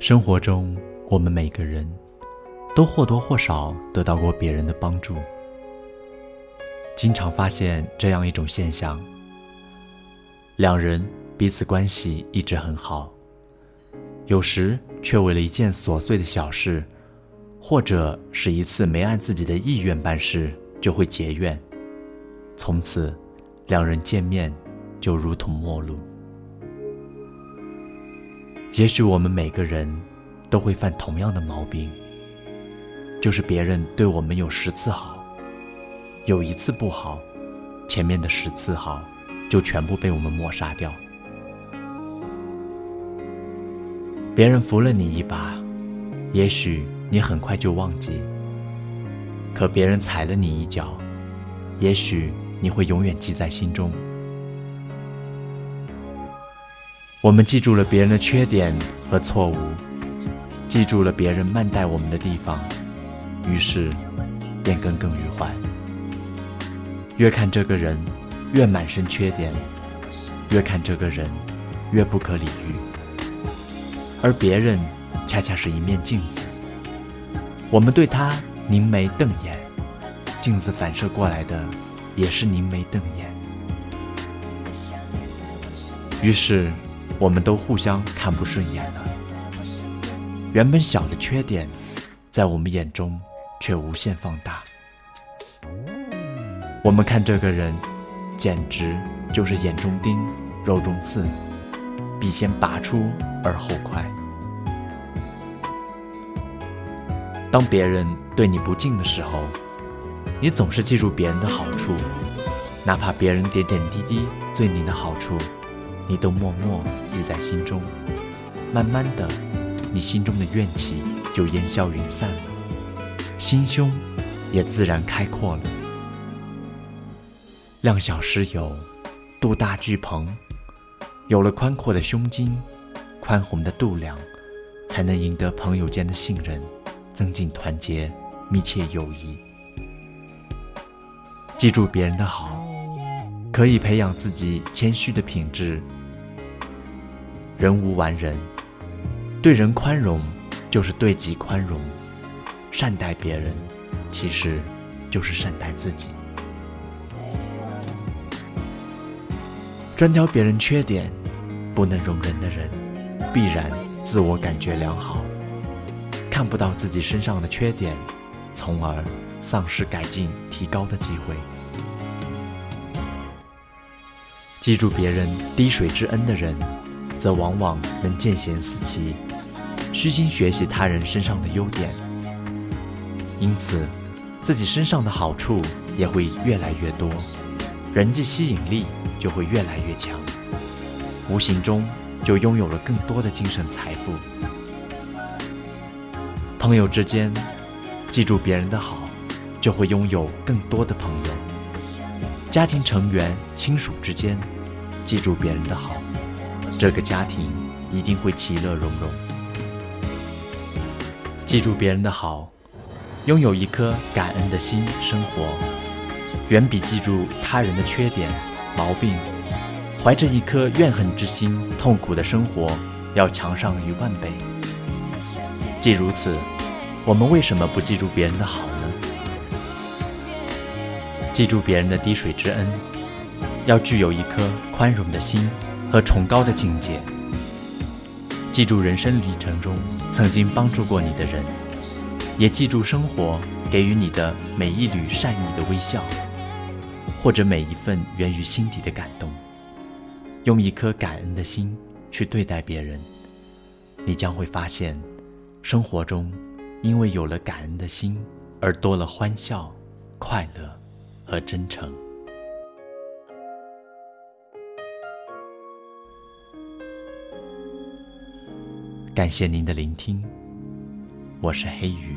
生活中，我们每个人都或多或少得到过别人的帮助。经常发现这样一种现象：两人彼此关系一直很好，有时却为了一件琐碎的小事，或者是一次没按自己的意愿办事，就会结怨，从此两人见面就如同陌路。也许我们每个人都会犯同样的毛病，就是别人对我们有十次好，有一次不好，前面的十次好就全部被我们抹杀掉。别人扶了你一把，也许你很快就忘记；可别人踩了你一脚，也许你会永远记在心中。我们记住了别人的缺点和错误，记住了别人慢待我们的地方，于是便耿耿于怀。越看这个人，越满身缺点；越看这个人，越不可理喻。而别人恰恰是一面镜子，我们对他凝眉瞪眼，镜子反射过来的也是凝眉瞪眼。于是。我们都互相看不顺眼了。原本小的缺点，在我们眼中却无限放大。我们看这个人，简直就是眼中钉、肉中刺，必先拔出而后快。当别人对你不敬的时候，你总是记住别人的好处，哪怕别人点点滴滴对你的好处。你都默默记在心中，慢慢的，你心中的怨气就烟消云散了，心胸也自然开阔了。量小失友，度大聚朋，有了宽阔的胸襟，宽宏的度量，才能赢得朋友间的信任，增进团结，密切友谊。记住别人的好，可以培养自己谦虚的品质。人无完人，对人宽容就是对己宽容，善待别人其实就是善待自己。专挑别人缺点不能容忍的人，必然自我感觉良好，看不到自己身上的缺点，从而丧失改进提高的机会。记住别人滴水之恩的人。则往往能见贤思齐，虚心学习他人身上的优点，因此自己身上的好处也会越来越多，人际吸引力就会越来越强，无形中就拥有了更多的精神财富。朋友之间，记住别人的好，就会拥有更多的朋友；家庭成员、亲属之间，记住别人的好。这个家庭一定会其乐融融。记住别人的好，拥有一颗感恩的心，生活远比记住他人的缺点、毛病，怀着一颗怨恨之心痛苦的生活要强上一万倍。既如此，我们为什么不记住别人的好呢？记住别人的滴水之恩，要具有一颗宽容的心。和崇高的境界，记住人生旅程中曾经帮助过你的人，也记住生活给予你的每一缕善意的微笑，或者每一份源于心底的感动。用一颗感恩的心去对待别人，你将会发现，生活中因为有了感恩的心而多了欢笑、快乐和真诚。感谢您的聆听，我是黑鱼。